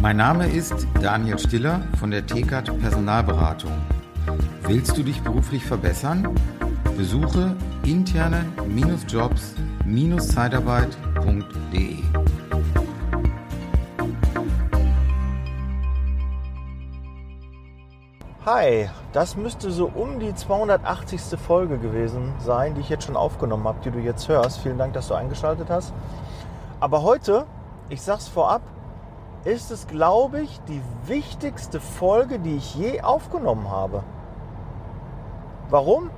Mein Name ist Daniel Stiller von der TKAT Personalberatung. Willst du dich beruflich verbessern? Besuche interne-jobs-zeitarbeit.de. Hi, das müsste so um die 280. Folge gewesen sein, die ich jetzt schon aufgenommen habe, die du jetzt hörst. Vielen Dank, dass du eingeschaltet hast. Aber heute, ich sag's vorab, ist es, glaube ich, die wichtigste Folge, die ich je aufgenommen habe. Warum?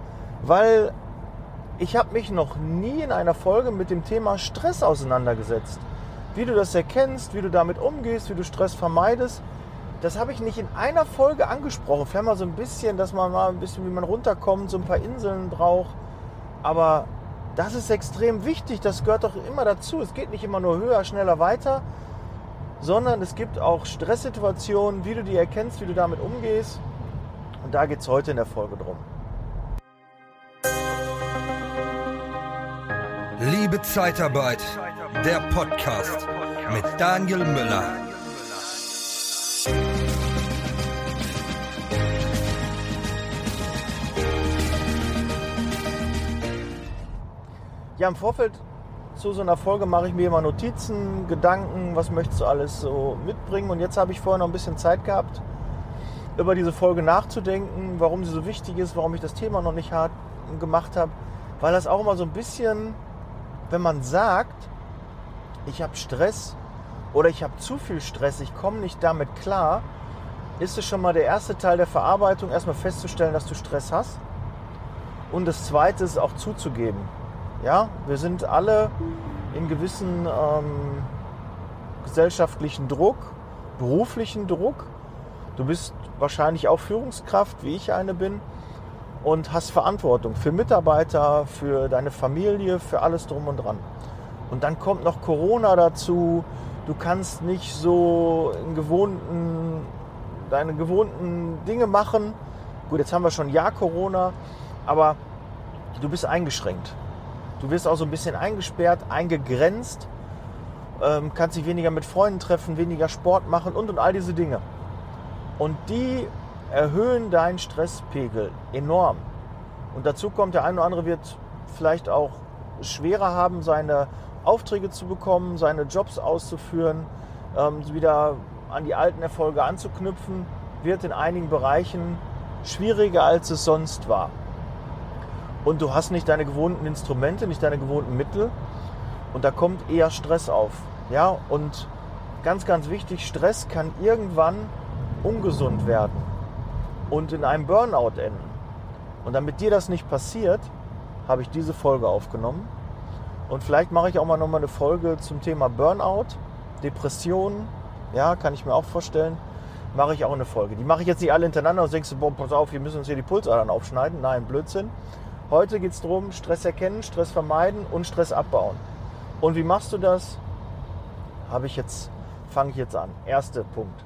Weil ich habe mich noch nie in einer Folge mit dem Thema Stress auseinandergesetzt. Wie du das erkennst, wie du damit umgehst, wie du Stress vermeidest, das habe ich nicht in einer Folge angesprochen. Vielleicht mal so ein bisschen, dass man mal ein bisschen, wie man runterkommt, so ein paar Inseln braucht. Aber das ist extrem wichtig. Das gehört doch immer dazu. Es geht nicht immer nur höher, schneller, weiter, sondern es gibt auch Stresssituationen, wie du die erkennst, wie du damit umgehst. Und da geht es heute in der Folge drum. Liebe Zeitarbeit, der Podcast mit Daniel Müller. Ja, im Vorfeld zu so einer Folge mache ich mir immer Notizen, Gedanken, was möchtest du alles so mitbringen. Und jetzt habe ich vorher noch ein bisschen Zeit gehabt, über diese Folge nachzudenken, warum sie so wichtig ist, warum ich das Thema noch nicht hart gemacht habe. Weil das auch immer so ein bisschen, wenn man sagt, ich habe Stress oder ich habe zu viel Stress, ich komme nicht damit klar, ist es schon mal der erste Teil der Verarbeitung, erstmal festzustellen, dass du Stress hast. Und das zweite ist auch zuzugeben. Ja, wir sind alle in gewissen ähm, gesellschaftlichen Druck, beruflichen Druck. Du bist wahrscheinlich auch Führungskraft, wie ich eine bin, und hast Verantwortung für Mitarbeiter, für deine Familie, für alles drum und dran. Und dann kommt noch Corona dazu. Du kannst nicht so in gewohnten, deine gewohnten Dinge machen. Gut, jetzt haben wir schon Jahr Corona, aber du bist eingeschränkt. Du wirst auch so ein bisschen eingesperrt, eingegrenzt, ähm, kannst dich weniger mit Freunden treffen, weniger Sport machen und und all diese Dinge. Und die erhöhen deinen Stresspegel enorm. Und dazu kommt, der eine oder andere wird vielleicht auch schwerer haben, seine Aufträge zu bekommen, seine Jobs auszuführen, ähm, wieder an die alten Erfolge anzuknüpfen, wird in einigen Bereichen schwieriger, als es sonst war und du hast nicht deine gewohnten Instrumente, nicht deine gewohnten Mittel und da kommt eher Stress auf. Ja, und ganz, ganz wichtig, Stress kann irgendwann ungesund werden und in einem Burnout enden. Und damit dir das nicht passiert, habe ich diese Folge aufgenommen. Und vielleicht mache ich auch mal nochmal eine Folge zum Thema Burnout, Depressionen. Ja, kann ich mir auch vorstellen. Mache ich auch eine Folge. Die mache ich jetzt nicht alle hintereinander und denkst du, boah, pass auf, wir müssen uns hier die Pulsadern aufschneiden. Nein, Blödsinn. Heute geht es darum, Stress erkennen, Stress vermeiden und Stress abbauen. Und wie machst du das? Habe ich jetzt, fange ich jetzt an. Erster Punkt.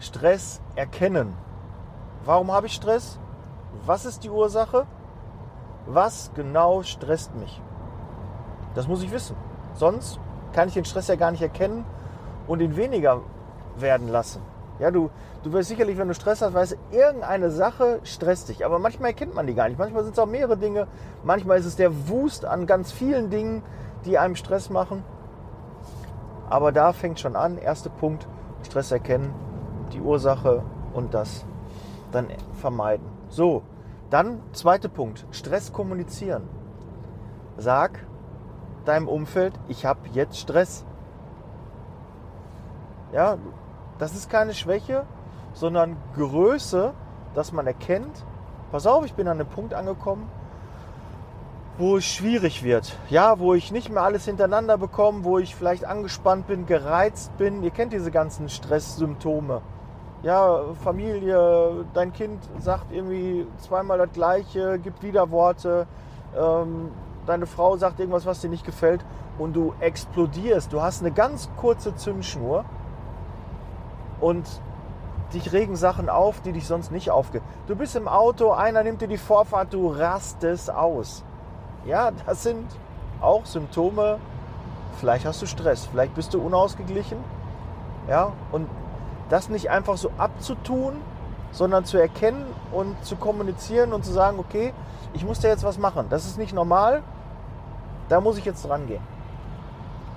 Stress erkennen. Warum habe ich Stress? Was ist die Ursache? Was genau stresst mich? Das muss ich wissen. Sonst kann ich den Stress ja gar nicht erkennen und ihn weniger werden lassen. Ja, du, du wirst sicherlich, wenn du Stress hast, weißt du, irgendeine Sache stresst dich. Aber manchmal erkennt man die gar nicht. Manchmal sind es auch mehrere Dinge. Manchmal ist es der Wust an ganz vielen Dingen, die einem Stress machen. Aber da fängt schon an. Erster Punkt, Stress erkennen, die Ursache und das dann vermeiden. So, dann zweiter Punkt, Stress kommunizieren. Sag deinem Umfeld, ich habe jetzt Stress. Ja, das ist keine Schwäche, sondern Größe, dass man erkennt, pass auf, ich bin an einem Punkt angekommen, wo es schwierig wird. Ja, wo ich nicht mehr alles hintereinander bekomme, wo ich vielleicht angespannt bin, gereizt bin. Ihr kennt diese ganzen Stresssymptome. Ja, Familie, dein Kind sagt irgendwie zweimal das Gleiche, gibt Widerworte. Ähm, deine Frau sagt irgendwas, was dir nicht gefällt und du explodierst. Du hast eine ganz kurze Zündschnur und dich regen Sachen auf, die dich sonst nicht aufgehen. Du bist im Auto, einer nimmt dir die Vorfahrt, du rastest aus. Ja, das sind auch Symptome. Vielleicht hast du Stress, vielleicht bist du unausgeglichen. Ja, und das nicht einfach so abzutun, sondern zu erkennen und zu kommunizieren und zu sagen, okay, ich muss da jetzt was machen. Das ist nicht normal, da muss ich jetzt dran gehen.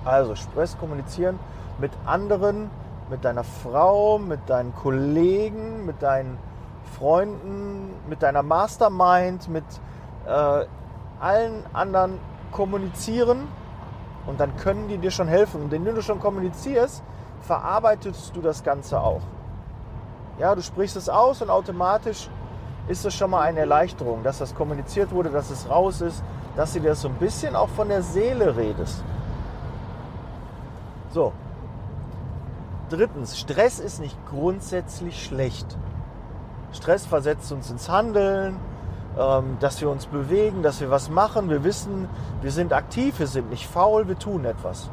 Also Stress kommunizieren mit anderen, mit deiner Frau, mit deinen Kollegen, mit deinen Freunden, mit deiner Mastermind, mit äh, allen anderen kommunizieren und dann können die dir schon helfen. Und indem du schon kommunizierst, verarbeitest du das Ganze auch. Ja, du sprichst es aus und automatisch ist es schon mal eine Erleichterung, dass das kommuniziert wurde, dass es raus ist, dass du dir so ein bisschen auch von der Seele redest. So. Drittens, Stress ist nicht grundsätzlich schlecht. Stress versetzt uns ins Handeln, ähm, dass wir uns bewegen, dass wir was machen. Wir wissen, wir sind aktiv, wir sind nicht faul, wir tun etwas.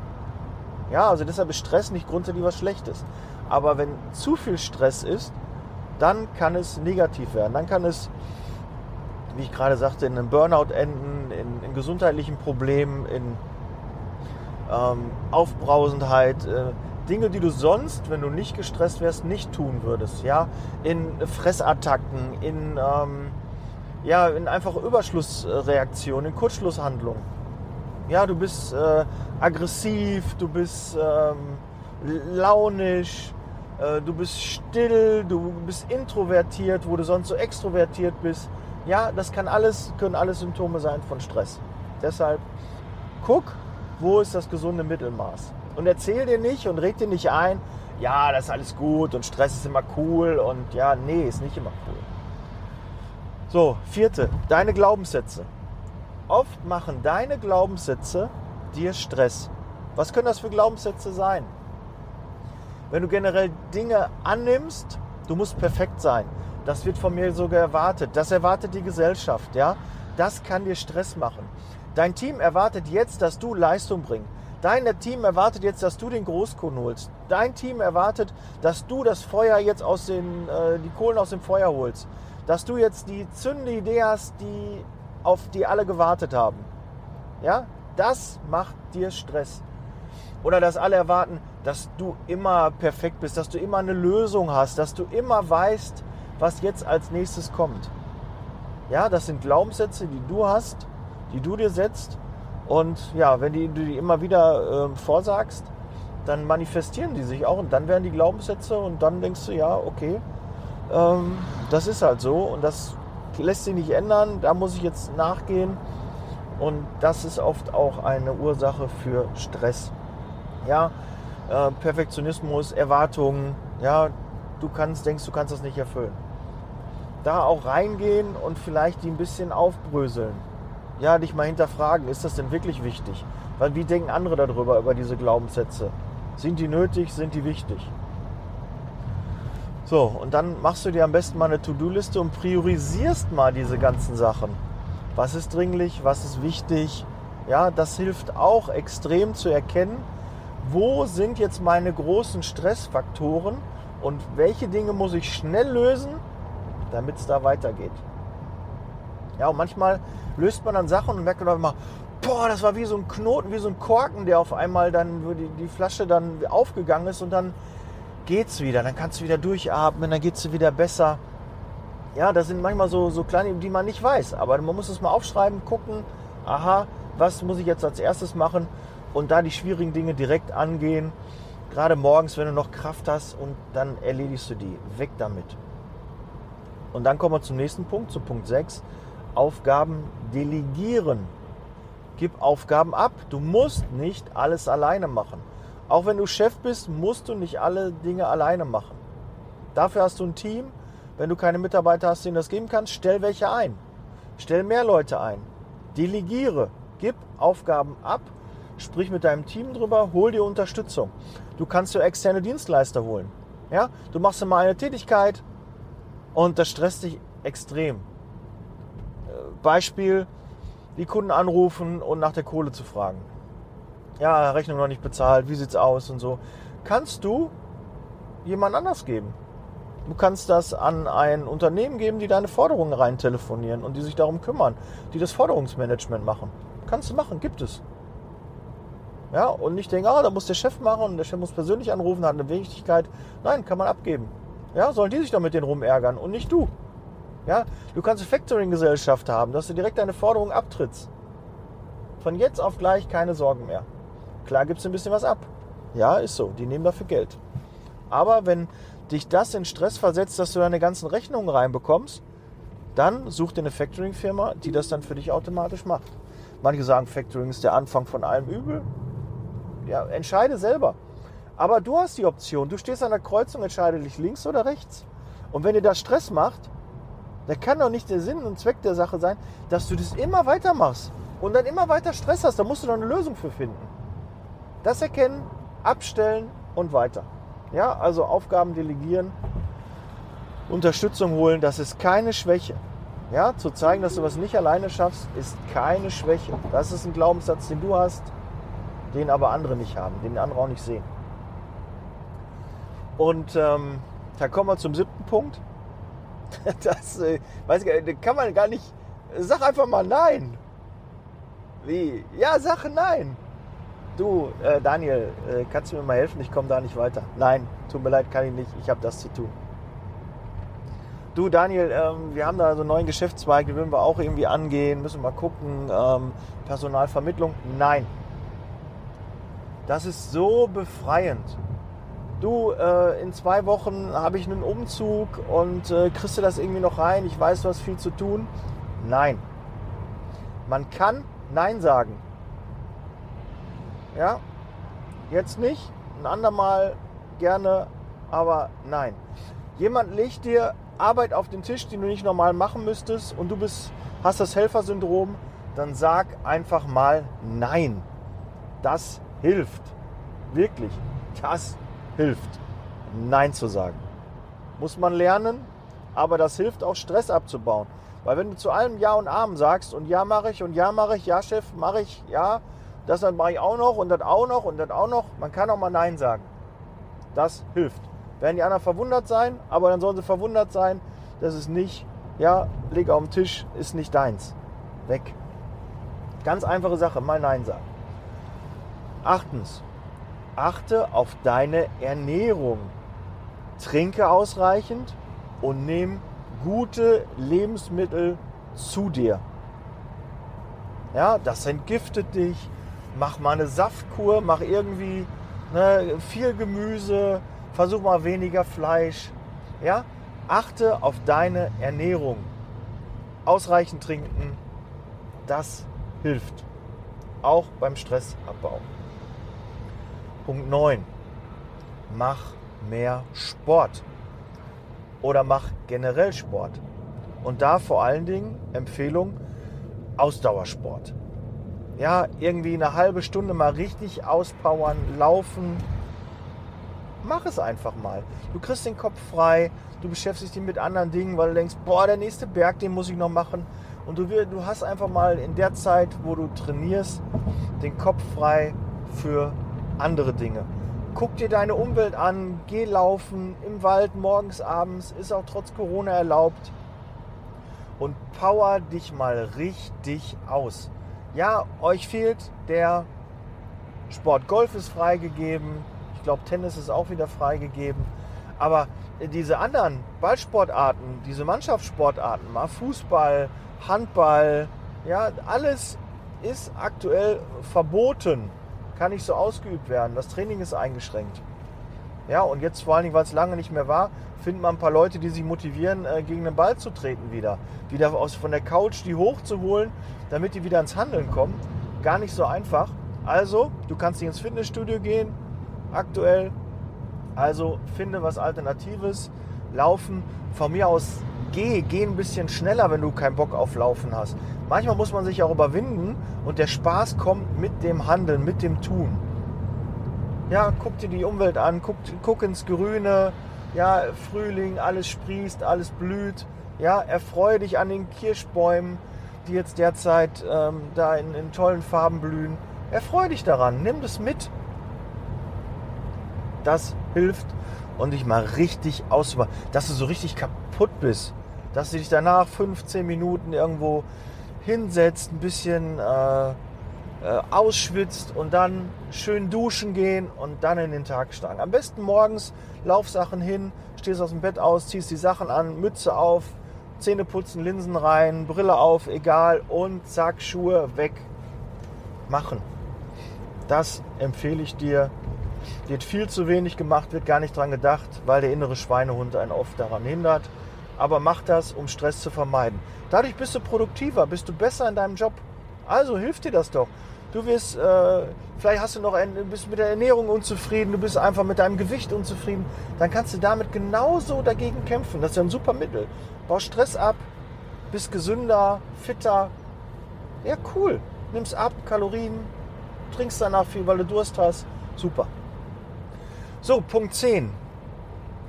Ja, also deshalb ist Stress nicht grundsätzlich was Schlechtes. Aber wenn zu viel Stress ist, dann kann es negativ werden. Dann kann es, wie ich gerade sagte, in einem Burnout enden, in, in gesundheitlichen Problemen, in ähm, Aufbrausendheit. Äh, Dinge, die du sonst, wenn du nicht gestresst wärst, nicht tun würdest. Ja? In Fressattacken, in, ähm, ja, in einfach Überschlussreaktionen, in Kurzschlusshandlungen. Ja, du bist äh, aggressiv, du bist ähm, launisch, äh, du bist still, du bist introvertiert, wo du sonst so extrovertiert bist. Ja, das kann alles, können alles Symptome sein von Stress. Deshalb guck, wo ist das gesunde Mittelmaß. Und erzähl dir nicht und reg dir nicht ein, ja, das ist alles gut und Stress ist immer cool und ja, nee, ist nicht immer cool. So, vierte, deine Glaubenssätze. Oft machen deine Glaubenssätze dir Stress. Was können das für Glaubenssätze sein? Wenn du generell Dinge annimmst, du musst perfekt sein. Das wird von mir sogar erwartet. Das erwartet die Gesellschaft, ja? Das kann dir Stress machen. Dein Team erwartet jetzt, dass du Leistung bringst. Dein Team erwartet jetzt, dass du den Großkunden holst. Dein Team erwartet, dass du das Feuer jetzt aus den, äh, die Kohlen aus dem Feuer holst. Dass du jetzt die zündende Idee hast, die, auf die alle gewartet haben. Ja, das macht dir Stress. Oder dass alle erwarten, dass du immer perfekt bist, dass du immer eine Lösung hast, dass du immer weißt, was jetzt als nächstes kommt. Ja, das sind Glaubenssätze, die du hast, die du dir setzt. Und ja, wenn die, du die immer wieder äh, vorsagst, dann manifestieren die sich auch und dann werden die Glaubenssätze und dann denkst du, ja, okay, ähm, das ist halt so und das lässt sich nicht ändern, da muss ich jetzt nachgehen und das ist oft auch eine Ursache für Stress. Ja, äh, Perfektionismus, Erwartungen, ja, du kannst, denkst, du kannst das nicht erfüllen. Da auch reingehen und vielleicht die ein bisschen aufbröseln ja, dich mal hinterfragen, ist das denn wirklich wichtig? Weil wie denken andere darüber, über diese Glaubenssätze? Sind die nötig, sind die wichtig? So, und dann machst du dir am besten mal eine To-Do-Liste und priorisierst mal diese ganzen Sachen. Was ist dringlich, was ist wichtig? Ja, das hilft auch extrem zu erkennen, wo sind jetzt meine großen Stressfaktoren und welche Dinge muss ich schnell lösen, damit es da weitergeht. Ja, und manchmal löst man dann Sachen und merkt dann immer, boah, das war wie so ein Knoten, wie so ein Korken, der auf einmal dann, wo die, die Flasche dann aufgegangen ist und dann geht's wieder. Dann kannst du wieder durchatmen, dann geht's dir wieder besser. Ja, das sind manchmal so, so kleine, die man nicht weiß. Aber man muss es mal aufschreiben, gucken, aha, was muss ich jetzt als erstes machen und da die schwierigen Dinge direkt angehen. Gerade morgens, wenn du noch Kraft hast und dann erledigst du die. Weg damit. Und dann kommen wir zum nächsten Punkt, zu Punkt 6. Aufgaben delegieren. Gib Aufgaben ab. Du musst nicht alles alleine machen. Auch wenn du Chef bist, musst du nicht alle Dinge alleine machen. Dafür hast du ein Team. Wenn du keine Mitarbeiter hast, denen das geben kannst, stell welche ein. Stell mehr Leute ein. Delegiere. Gib Aufgaben ab. Sprich mit deinem Team drüber. Hol dir Unterstützung. Du kannst dir externe Dienstleister holen. Ja? Du machst immer eine Tätigkeit und das stresst dich extrem. Beispiel, die Kunden anrufen und nach der Kohle zu fragen. Ja, Rechnung noch nicht bezahlt, wie sieht's aus und so. Kannst du jemand anders geben. Du kannst das an ein Unternehmen geben, die deine Forderungen rein telefonieren und die sich darum kümmern, die das Forderungsmanagement machen. Kannst du machen, gibt es. Ja, und nicht denken, ah, da muss der Chef machen und der Chef muss persönlich anrufen, hat eine Wichtigkeit. Nein, kann man abgeben. Ja, sollen die sich doch mit denen rumärgern und nicht du. Ja, du kannst eine Factoring-Gesellschaft haben, dass du direkt deine Forderung abtrittst. Von jetzt auf gleich keine Sorgen mehr. Klar gibt es ein bisschen was ab. Ja, ist so. Die nehmen dafür Geld. Aber wenn dich das in Stress versetzt, dass du deine ganzen Rechnungen reinbekommst, dann such dir eine Factoring-Firma, die das dann für dich automatisch macht. Manche sagen, Factoring ist der Anfang von allem Übel. Ja, entscheide selber. Aber du hast die Option. Du stehst an der Kreuzung, entscheide dich links oder rechts. Und wenn dir das Stress macht, dann kann doch nicht der Sinn und Zweck der Sache sein, dass du das immer weitermachst und dann immer weiter Stress hast. Da musst du doch eine Lösung für finden. Das erkennen, abstellen und weiter. Ja, also Aufgaben delegieren, Unterstützung holen, das ist keine Schwäche. Ja, zu zeigen, dass du was nicht alleine schaffst, ist keine Schwäche. Das ist ein Glaubenssatz, den du hast, den aber andere nicht haben, den andere auch nicht sehen. Und ähm, da kommen wir zum siebten Punkt. Das äh, weiß ich, kann man gar nicht. Sag einfach mal nein. Wie? Ja, sag nein. Du, äh, Daniel, äh, kannst du mir mal helfen? Ich komme da nicht weiter. Nein, tut mir leid, kann ich nicht. Ich habe das zu tun. Du, Daniel, ähm, wir haben da so einen neuen Geschäftszweig, den würden wir auch irgendwie angehen. Müssen wir mal gucken. Ähm, Personalvermittlung? Nein. Das ist so befreiend. Du, äh, in zwei Wochen habe ich einen Umzug und äh, kriegst du das irgendwie noch rein? Ich weiß, du hast viel zu tun. Nein. Man kann Nein sagen. Ja, jetzt nicht, ein andermal gerne, aber nein. Jemand legt dir Arbeit auf den Tisch, die du nicht normal machen müsstest und du bist, hast das Helfersyndrom, dann sag einfach mal nein. Das hilft. Wirklich. Das hilft. Nein zu sagen. Muss man lernen, aber das hilft auch Stress abzubauen. Weil wenn du zu allem Ja und Amen sagst und Ja mache ich und Ja mache ich, Ja Chef mache ich, ja, das dann mache ich auch noch und das auch noch und das auch noch. Man kann auch mal Nein sagen. Das hilft. Werden die anderen verwundert sein, aber dann sollen sie verwundert sein, dass es nicht, ja, leg auf den Tisch, ist nicht deins. Weg. Ganz einfache Sache, mal Nein sagen. Achtens, achte auf deine Ernährung. Trinke ausreichend und nimm gute Lebensmittel zu dir. Ja, das entgiftet dich, mach mal eine Saftkur, mach irgendwie ne, viel Gemüse, versuch mal weniger Fleisch. Ja? Achte auf deine Ernährung. Ausreichend trinken, das hilft. Auch beim Stressabbau. Punkt 9. Mach mehr Sport. Oder mach generell Sport. Und da vor allen Dingen Empfehlung Ausdauersport ja, irgendwie eine halbe Stunde mal richtig auspowern, laufen. Mach es einfach mal. Du kriegst den Kopf frei, du beschäftigst dich mit anderen Dingen, weil du denkst, boah, der nächste Berg, den muss ich noch machen. Und du, du hast einfach mal in der Zeit, wo du trainierst, den Kopf frei für andere Dinge. Guck dir deine Umwelt an, geh laufen im Wald morgens, abends, ist auch trotz Corona erlaubt. Und power dich mal richtig aus. Ja, euch fehlt der Sport Golf ist freigegeben. Ich glaube, Tennis ist auch wieder freigegeben. Aber diese anderen Ballsportarten, diese Mannschaftssportarten, mal Fußball, Handball, ja, alles ist aktuell verboten. Kann nicht so ausgeübt werden. Das Training ist eingeschränkt. Ja, und jetzt vor allen Dingen, weil es lange nicht mehr war, finden man ein paar Leute, die sich motivieren, äh, gegen den Ball zu treten wieder. Wieder aus, von der Couch die hochzuholen, damit die wieder ins Handeln kommen. Gar nicht so einfach. Also, du kannst nicht ins Fitnessstudio gehen, aktuell. Also, finde was Alternatives. Laufen. Von mir aus, geh, geh ein bisschen schneller, wenn du keinen Bock auf Laufen hast. Manchmal muss man sich auch überwinden und der Spaß kommt mit dem Handeln, mit dem Tun. Ja, guck dir die Umwelt an, guck, guck ins Grüne, ja, Frühling, alles sprießt, alles blüht. Ja, erfreue dich an den Kirschbäumen, die jetzt derzeit ähm, da in, in tollen Farben blühen. Erfreue dich daran, nimm das mit. Das hilft und dich mal richtig aus, dass du so richtig kaputt bist, dass du dich danach 15 Minuten irgendwo hinsetzt, ein bisschen äh, äh, ausschwitzt und dann schön duschen gehen und dann in den Tag steigen. Am besten morgens Laufsachen hin, stehst aus dem Bett aus, ziehst die Sachen an, Mütze auf, Zähne putzen, Linsen rein, Brille auf, egal und zack, Schuhe weg. Machen. Das empfehle ich dir. Wird viel zu wenig gemacht, wird gar nicht dran gedacht, weil der innere Schweinehund einen oft daran hindert. Aber mach das, um Stress zu vermeiden. Dadurch bist du produktiver, bist du besser in deinem Job. Also hilft dir das doch. Du wirst, äh, vielleicht hast du noch ein, bist mit der Ernährung unzufrieden, du bist einfach mit deinem Gewicht unzufrieden, dann kannst du damit genauso dagegen kämpfen. Das ist ja ein super Mittel. Bau Stress ab, bist gesünder, fitter. Ja, cool. Nimmst ab, Kalorien, trinkst danach viel, weil du Durst hast. Super. So, Punkt 10.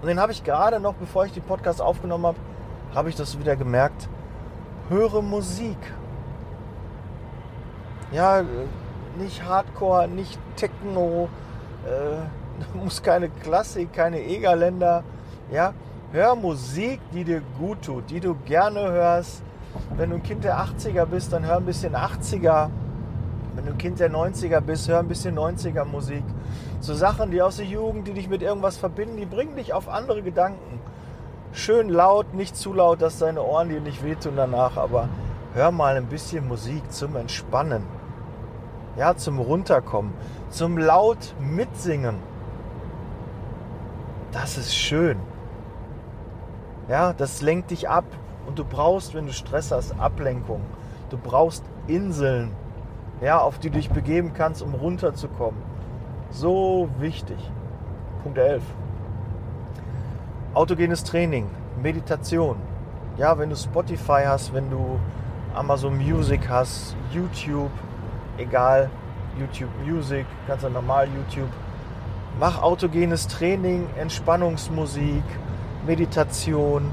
Und den habe ich gerade noch, bevor ich den Podcast aufgenommen habe, habe ich das wieder gemerkt. Höre Musik. Ja, nicht Hardcore, nicht Techno, äh, muss keine Klassik, keine Egerländer. Ja, hör Musik, die dir gut tut, die du gerne hörst. Wenn du ein Kind der 80er bist, dann hör ein bisschen 80er. Wenn du ein Kind der 90er bist, hör ein bisschen 90er Musik. So Sachen, die aus der Jugend, die dich mit irgendwas verbinden, die bringen dich auf andere Gedanken. Schön laut, nicht zu laut, dass deine Ohren dir nicht wehtun danach, aber hör mal ein bisschen Musik zum Entspannen ja, zum Runterkommen, zum laut mitsingen. Das ist schön. Ja, das lenkt dich ab und du brauchst, wenn du Stress hast, Ablenkung. Du brauchst Inseln, ja, auf die du dich begeben kannst, um runterzukommen. So wichtig. Punkt 11. Autogenes Training, Meditation. Ja, wenn du Spotify hast, wenn du Amazon Music hast, YouTube, egal, YouTube Music, ganz normal YouTube. Mach autogenes Training, Entspannungsmusik, Meditation.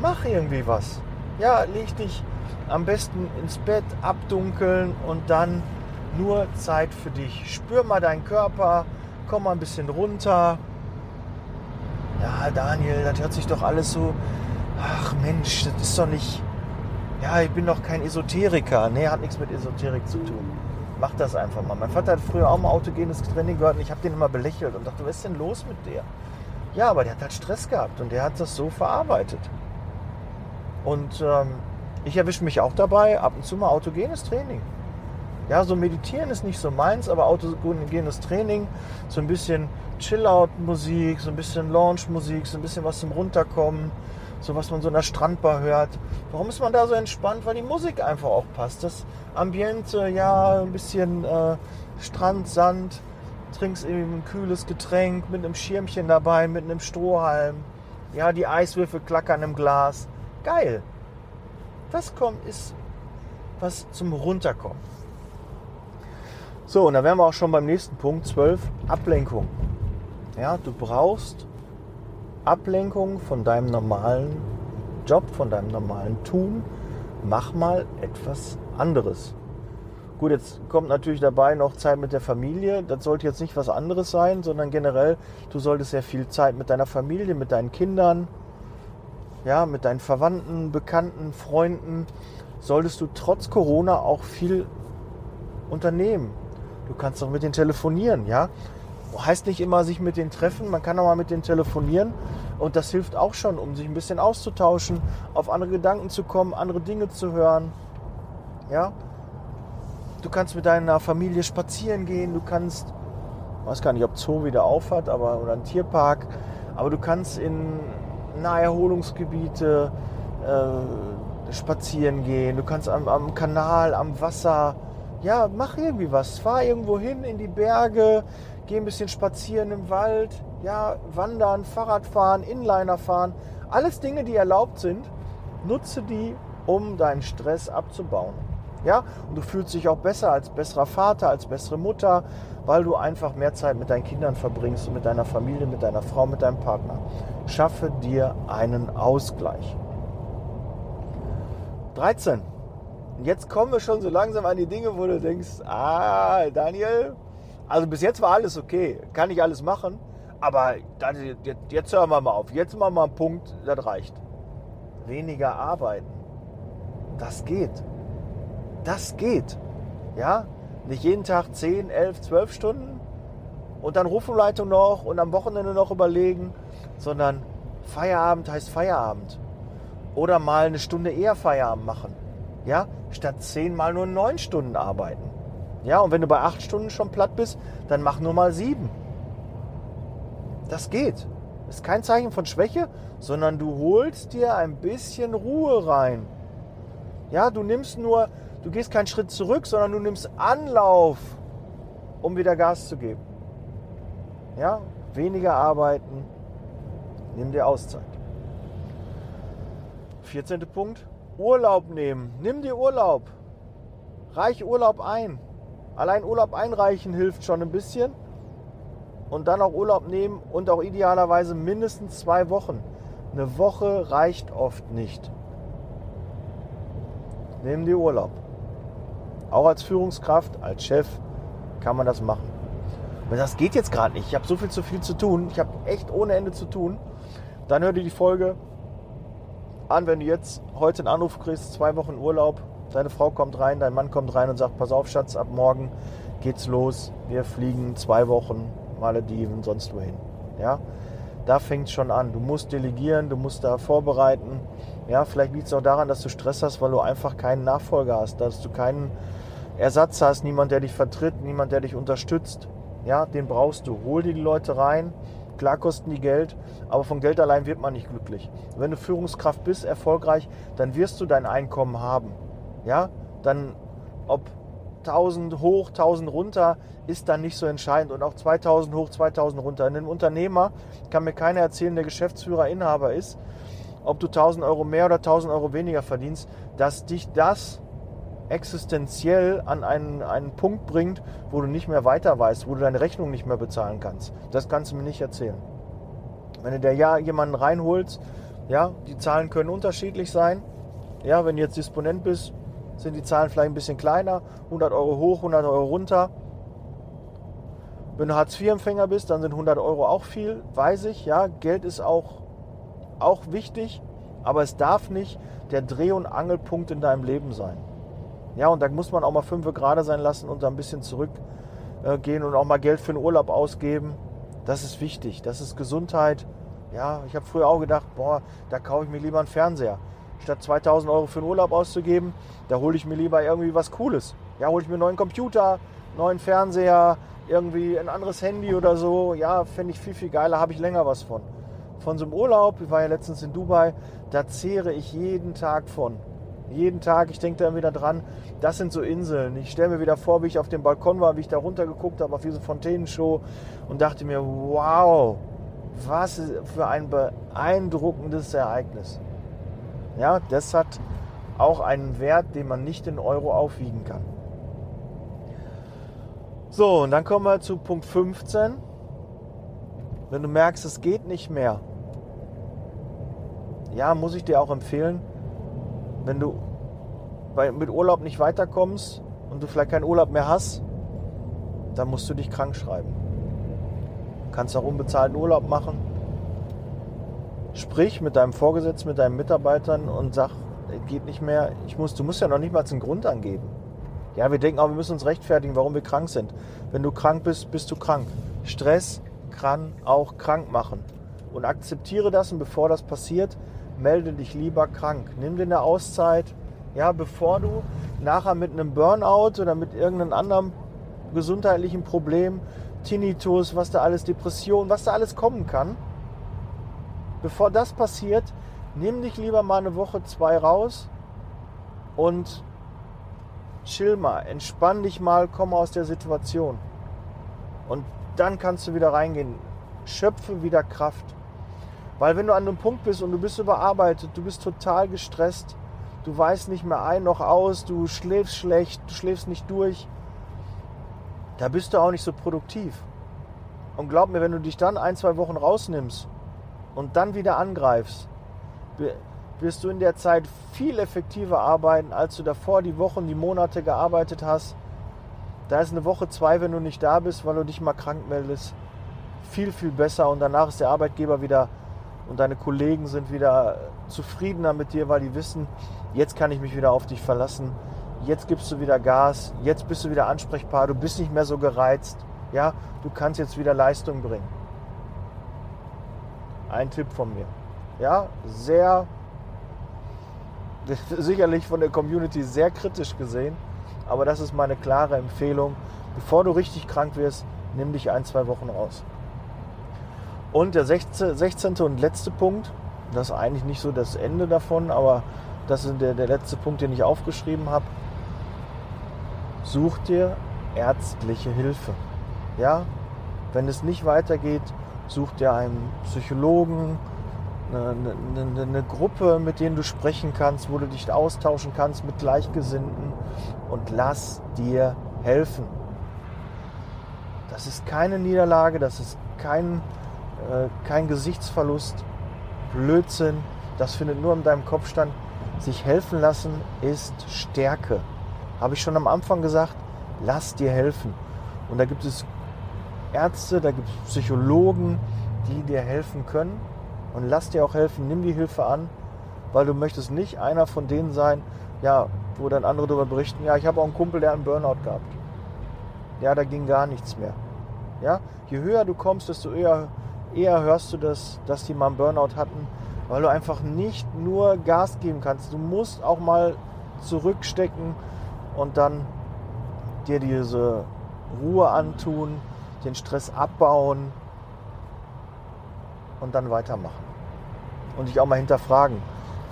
Mach irgendwie was. Ja, leg dich am besten ins Bett, abdunkeln und dann nur Zeit für dich. Spür mal deinen Körper, komm mal ein bisschen runter. Ja, Daniel, das hört sich doch alles so. Ach Mensch, das ist doch nicht. Ja, ich bin doch kein Esoteriker. Nee, hat nichts mit Esoterik zu tun mach das einfach mal. Mein Vater hat früher auch mal autogenes Training gehört und ich habe den immer belächelt und dachte, was ist denn los mit der? Ja, aber der hat halt Stress gehabt und der hat das so verarbeitet. Und ähm, ich erwische mich auch dabei, ab und zu mal autogenes Training. Ja, so meditieren ist nicht so meins, aber autogenes Training, so ein bisschen Chill-Out-Musik, so ein bisschen Launch-Musik, so ein bisschen was zum Runterkommen, so was man so in der Strandbar hört. Warum ist man da so entspannt? Weil die Musik einfach auch passt. Das Ambiente, ja, ein bisschen äh, Strand, Sand, trinkst eben ein kühles Getränk mit einem Schirmchen dabei, mit einem Strohhalm. Ja, die Eiswürfel klackern im Glas. Geil. Das kommt, ist was zum Runterkommen. So, und da wären wir auch schon beim nächsten Punkt, 12, Ablenkung. Ja, du brauchst Ablenkung von deinem normalen Job, von deinem normalen Tun. Mach mal etwas anderes. Gut, jetzt kommt natürlich dabei noch Zeit mit der Familie. Das sollte jetzt nicht was anderes sein, sondern generell, du solltest sehr viel Zeit mit deiner Familie, mit deinen Kindern, ja, mit deinen Verwandten, Bekannten, Freunden, solltest du trotz Corona auch viel unternehmen. Du kannst auch mit denen telefonieren, ja. Heißt nicht immer sich mit denen treffen, man kann auch mal mit denen telefonieren und das hilft auch schon, um sich ein bisschen auszutauschen, auf andere Gedanken zu kommen, andere Dinge zu hören. Ja? Du kannst mit deiner Familie spazieren gehen, du kannst, ich weiß gar nicht, ob Zoo wieder auf hat, aber, oder ein Tierpark, aber du kannst in Naherholungsgebiete äh, spazieren gehen, du kannst am, am Kanal, am Wasser, ja, mach irgendwie was. Fahr irgendwo hin in die Berge, geh ein bisschen spazieren im Wald, ja, wandern, Fahrradfahren, Inliner fahren. Alles Dinge, die erlaubt sind. Nutze die, um deinen Stress abzubauen. Ja, und du fühlst dich auch besser als besserer Vater, als bessere Mutter, weil du einfach mehr Zeit mit deinen Kindern verbringst und mit deiner Familie, mit deiner Frau, mit deinem Partner. Schaffe dir einen Ausgleich. 13. Jetzt kommen wir schon so langsam an die Dinge, wo du denkst, ah, Daniel, also bis jetzt war alles okay, kann ich alles machen, aber das, jetzt, jetzt hören wir mal auf. Jetzt machen wir mal einen Punkt, das reicht. Weniger arbeiten. Das geht. Das geht. Ja? Nicht jeden Tag 10, 11, 12 Stunden und dann Rufumleitung noch und am Wochenende noch überlegen, sondern Feierabend heißt Feierabend. Oder mal eine Stunde eher Feierabend machen. Ja, statt 10 mal nur 9 Stunden arbeiten. Ja, und wenn du bei 8 Stunden schon platt bist, dann mach nur mal 7. Das geht. Ist kein Zeichen von Schwäche, sondern du holst dir ein bisschen Ruhe rein. Ja, du nimmst nur, du gehst keinen Schritt zurück, sondern du nimmst Anlauf, um wieder Gas zu geben. Ja, weniger arbeiten, nimm dir Auszeit. 14. Punkt, Urlaub nehmen. Nimm dir Urlaub. Reich Urlaub ein. Allein Urlaub einreichen hilft schon ein bisschen. Und dann auch Urlaub nehmen und auch idealerweise mindestens zwei Wochen. Eine Woche reicht oft nicht. Nimm dir Urlaub. Auch als Führungskraft, als Chef kann man das machen. Aber das geht jetzt gerade nicht. Ich habe so viel zu viel zu tun. Ich habe echt ohne Ende zu tun. Dann hör dir die Folge an, wenn du jetzt heute einen Anruf kriegst, zwei Wochen Urlaub, deine Frau kommt rein, dein Mann kommt rein und sagt, pass auf Schatz, ab morgen geht's los, wir fliegen zwei Wochen Malediven, sonst wohin. Ja, da fängt schon an. Du musst delegieren, du musst da vorbereiten. Ja, vielleicht liegt es auch daran, dass du Stress hast, weil du einfach keinen Nachfolger hast, dass du keinen Ersatz hast, niemand, der dich vertritt, niemand, der dich unterstützt. Ja, den brauchst du. Hol dir die Leute rein. Klar kosten die Geld, aber von Geld allein wird man nicht glücklich. Wenn du Führungskraft bist, erfolgreich, dann wirst du dein Einkommen haben. Ja, dann ob 1000 hoch, 1000 runter ist dann nicht so entscheidend und auch 2000 hoch, 2000 runter. In einem Unternehmer kann mir keiner erzählen, der Geschäftsführer, Inhaber ist, ob du 1000 Euro mehr oder 1000 Euro weniger verdienst, dass dich das existenziell an einen, einen Punkt bringt, wo du nicht mehr weiter weißt, wo du deine Rechnung nicht mehr bezahlen kannst. Das kannst du mir nicht erzählen. Wenn du der ja jemanden reinholst, ja, die Zahlen können unterschiedlich sein. Ja, wenn du jetzt Disponent bist, sind die Zahlen vielleicht ein bisschen kleiner, 100 Euro hoch, 100 Euro runter. Wenn du Hartz-IV-Empfänger bist, dann sind 100 Euro auch viel, weiß ich. Ja, Geld ist auch, auch wichtig, aber es darf nicht der Dreh- und Angelpunkt in deinem Leben sein. Ja, und da muss man auch mal fünf gerade sein lassen und da ein bisschen zurückgehen und auch mal Geld für den Urlaub ausgeben. Das ist wichtig. Das ist Gesundheit. Ja, ich habe früher auch gedacht, boah, da kaufe ich mir lieber einen Fernseher. Statt 2000 Euro für den Urlaub auszugeben, da hole ich mir lieber irgendwie was Cooles. Ja, hole ich mir einen neuen Computer, neuen Fernseher, irgendwie ein anderes Handy oder so. Ja, fände ich viel, viel geiler, habe ich länger was von. Von so einem Urlaub, ich war ja letztens in Dubai, da zehre ich jeden Tag von. Jeden Tag, ich denke da wieder dran, das sind so Inseln. Ich stelle mir wieder vor, wie ich auf dem Balkon war, wie ich da runtergeguckt habe auf diese Fontänenshow und dachte mir, wow, was für ein beeindruckendes Ereignis. Ja, das hat auch einen Wert, den man nicht in Euro aufwiegen kann. So, und dann kommen wir zu Punkt 15. Wenn du merkst, es geht nicht mehr, ja, muss ich dir auch empfehlen, wenn du bei, mit Urlaub nicht weiterkommst und du vielleicht keinen Urlaub mehr hast, dann musst du dich krank schreiben. Du kannst auch unbezahlten Urlaub machen. Sprich mit deinem Vorgesetzten, mit deinen Mitarbeitern und sag, es geht nicht mehr. Ich muss, du musst ja noch nicht mal einen Grund angeben. Ja, wir denken auch, wir müssen uns rechtfertigen, warum wir krank sind. Wenn du krank bist, bist du krank. Stress kann auch krank machen. Und akzeptiere das und bevor das passiert, melde dich lieber krank. Nimm dir eine Auszeit, ja, bevor du nachher mit einem Burnout oder mit irgendeinem anderen gesundheitlichen Problem, Tinnitus, was da alles, Depression, was da alles kommen kann, bevor das passiert, nimm dich lieber mal eine Woche, zwei raus und chill mal, entspann dich mal, komm aus der Situation. Und dann kannst du wieder reingehen. Schöpfe wieder Kraft. Weil wenn du an einem Punkt bist und du bist überarbeitet, du bist total gestresst, du weißt nicht mehr ein noch aus, du schläfst schlecht, du schläfst nicht durch, da bist du auch nicht so produktiv. Und glaub mir, wenn du dich dann ein, zwei Wochen rausnimmst und dann wieder angreifst, wirst du in der Zeit viel effektiver arbeiten, als du davor die Wochen, die Monate gearbeitet hast. Da ist eine Woche, zwei, wenn du nicht da bist, weil du dich mal krank meldest, viel, viel besser und danach ist der Arbeitgeber wieder und deine Kollegen sind wieder zufriedener mit dir, weil die wissen, jetzt kann ich mich wieder auf dich verlassen. jetzt gibst du wieder Gas, jetzt bist du wieder ansprechbar, du bist nicht mehr so gereizt, ja, du kannst jetzt wieder Leistung bringen. Ein Tipp von mir. Ja, sehr, sicherlich von der Community sehr kritisch gesehen, aber das ist meine klare Empfehlung. Bevor du richtig krank wirst, nimm dich ein, zwei Wochen raus. Und der 16. 16. und letzte Punkt, das ist eigentlich nicht so das Ende davon, aber das ist der, der letzte Punkt, den ich aufgeschrieben habe. Such dir ärztliche Hilfe. Ja, wenn es nicht weitergeht, such dir einen Psychologen, eine, eine, eine, Gruppe, mit denen du sprechen kannst, wo du dich austauschen kannst mit Gleichgesinnten und lass dir helfen. Das ist keine Niederlage, das ist kein, kein Gesichtsverlust, Blödsinn, das findet nur in deinem Kopf stand. Sich helfen lassen ist Stärke. Habe ich schon am Anfang gesagt, lass dir helfen. Und da gibt es Ärzte, da gibt es Psychologen, die dir helfen können. Und lass dir auch helfen, nimm die Hilfe an, weil du möchtest nicht einer von denen sein, ja, wo dann andere darüber berichten, ja, ich habe auch einen Kumpel, der einen Burnout gehabt. Ja, da ging gar nichts mehr. Ja, je höher du kommst, desto eher, eher hörst du das, dass die mal einen Burnout hatten, weil du einfach nicht nur Gas geben kannst. Du musst auch mal zurückstecken und dann dir diese Ruhe antun, den Stress abbauen und dann weitermachen. Und dich auch mal hinterfragen,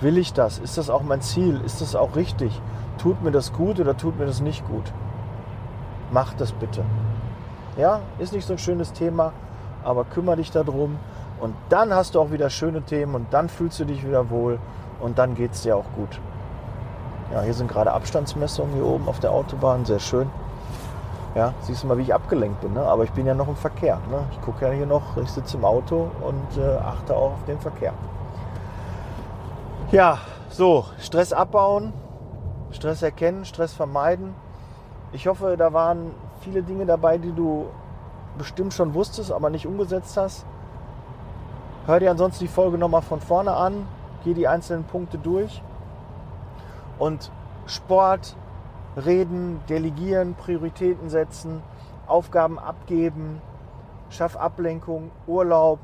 will ich das? Ist das auch mein Ziel? Ist das auch richtig? Tut mir das gut oder tut mir das nicht gut? Mach das bitte. Ja, ist nicht so ein schönes Thema, aber kümmere dich darum und dann hast du auch wieder schöne Themen und dann fühlst du dich wieder wohl und dann geht es dir auch gut. Ja, hier sind gerade Abstandsmessungen hier oben auf der Autobahn, sehr schön. Ja, siehst du mal, wie ich abgelenkt bin, ne? aber ich bin ja noch im Verkehr. Ne? Ich gucke ja hier noch, ich sitze im Auto und äh, achte auch auf den Verkehr. Ja, so, Stress abbauen, Stress erkennen, Stress vermeiden. Ich hoffe, da waren viele Dinge dabei, die du bestimmt schon wusstest, aber nicht umgesetzt hast. Hör dir ansonsten die Folge nochmal von vorne an, geh die einzelnen Punkte durch. Und Sport, Reden, Delegieren, Prioritäten setzen, Aufgaben abgeben, schaff Ablenkung, Urlaub,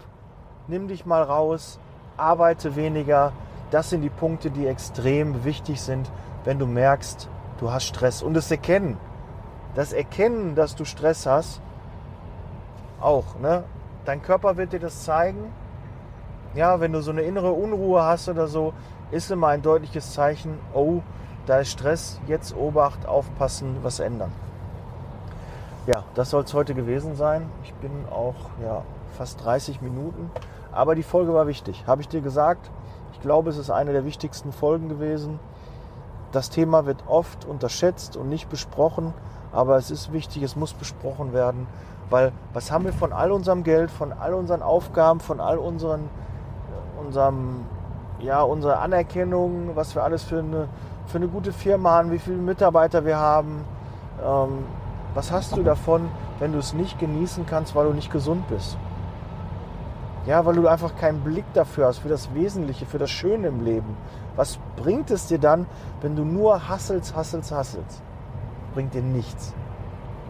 nimm dich mal raus, arbeite weniger. Das sind die Punkte, die extrem wichtig sind, wenn du merkst, du hast Stress. Und das Erkennen, das Erkennen, dass du Stress hast, auch. Ne? Dein Körper wird dir das zeigen ja, wenn du so eine innere Unruhe hast oder so, ist immer ein deutliches Zeichen, oh, da ist Stress, jetzt Obacht, aufpassen, was ändern. Ja, das soll es heute gewesen sein. Ich bin auch ja, fast 30 Minuten, aber die Folge war wichtig, habe ich dir gesagt. Ich glaube, es ist eine der wichtigsten Folgen gewesen. Das Thema wird oft unterschätzt und nicht besprochen, aber es ist wichtig, es muss besprochen werden, weil was haben wir von all unserem Geld, von all unseren Aufgaben, von all unseren unserem, ja, unsere Anerkennung, was wir alles für eine, für eine gute Firma haben, wie viele Mitarbeiter wir haben. Ähm, was hast du davon, wenn du es nicht genießen kannst, weil du nicht gesund bist? Ja, weil du einfach keinen Blick dafür hast, für das Wesentliche, für das Schöne im Leben. Was bringt es dir dann, wenn du nur hasselst, hasselst, hasselst? Bringt dir nichts.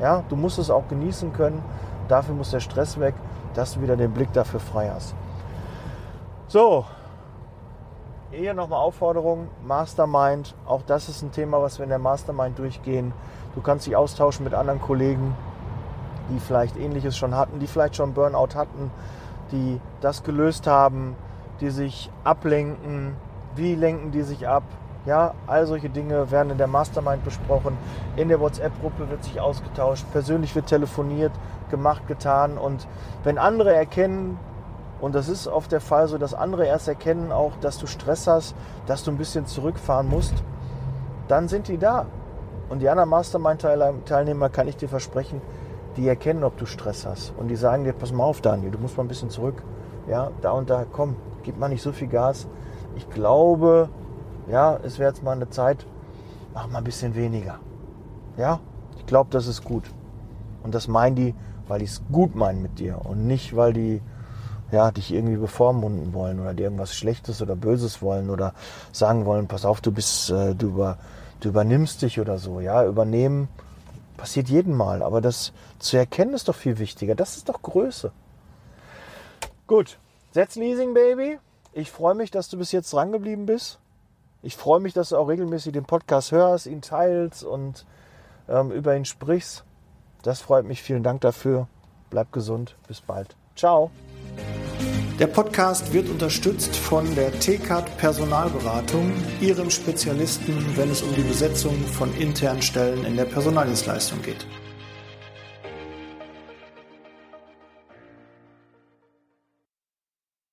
Ja, du musst es auch genießen können. Dafür muss der Stress weg, dass du wieder den Blick dafür frei hast. So, hier nochmal Aufforderung, Mastermind. Auch das ist ein Thema, was wir in der Mastermind durchgehen. Du kannst dich austauschen mit anderen Kollegen, die vielleicht ähnliches schon hatten, die vielleicht schon Burnout hatten, die das gelöst haben, die sich ablenken. Wie lenken die sich ab? Ja, all solche Dinge werden in der Mastermind besprochen. In der WhatsApp-Gruppe wird sich ausgetauscht, persönlich wird telefoniert, gemacht, getan. Und wenn andere erkennen, und das ist oft der Fall so, dass andere erst erkennen auch, dass du Stress hast, dass du ein bisschen zurückfahren musst. Dann sind die da. Und die anderen Mastermind-Teilnehmer, kann ich dir versprechen, die erkennen, ob du Stress hast. Und die sagen dir, pass mal auf, Daniel, du musst mal ein bisschen zurück. Ja, da und da, komm, gib mal nicht so viel Gas. Ich glaube, ja, es wäre jetzt mal eine Zeit, mach mal ein bisschen weniger. Ja, ich glaube, das ist gut. Und das meinen die, weil die es gut meinen mit dir und nicht, weil die ja, dich irgendwie bevormunden wollen oder dir irgendwas Schlechtes oder Böses wollen oder sagen wollen, pass auf, du bist, äh, du, über, du übernimmst dich oder so. Ja, übernehmen passiert jeden Mal, aber das zu erkennen ist doch viel wichtiger. Das ist doch Größe. Gut, Setz Leasing Baby. Ich freue mich, dass du bis jetzt dran geblieben bist. Ich freue mich, dass du auch regelmäßig den Podcast hörst, ihn teilst und ähm, über ihn sprichst. Das freut mich. Vielen Dank dafür. Bleib gesund. Bis bald. Ciao. Der Podcast wird unterstützt von der TCAT Personalberatung, ihrem Spezialisten, wenn es um die Besetzung von internen Stellen in der Personaldienstleistung geht.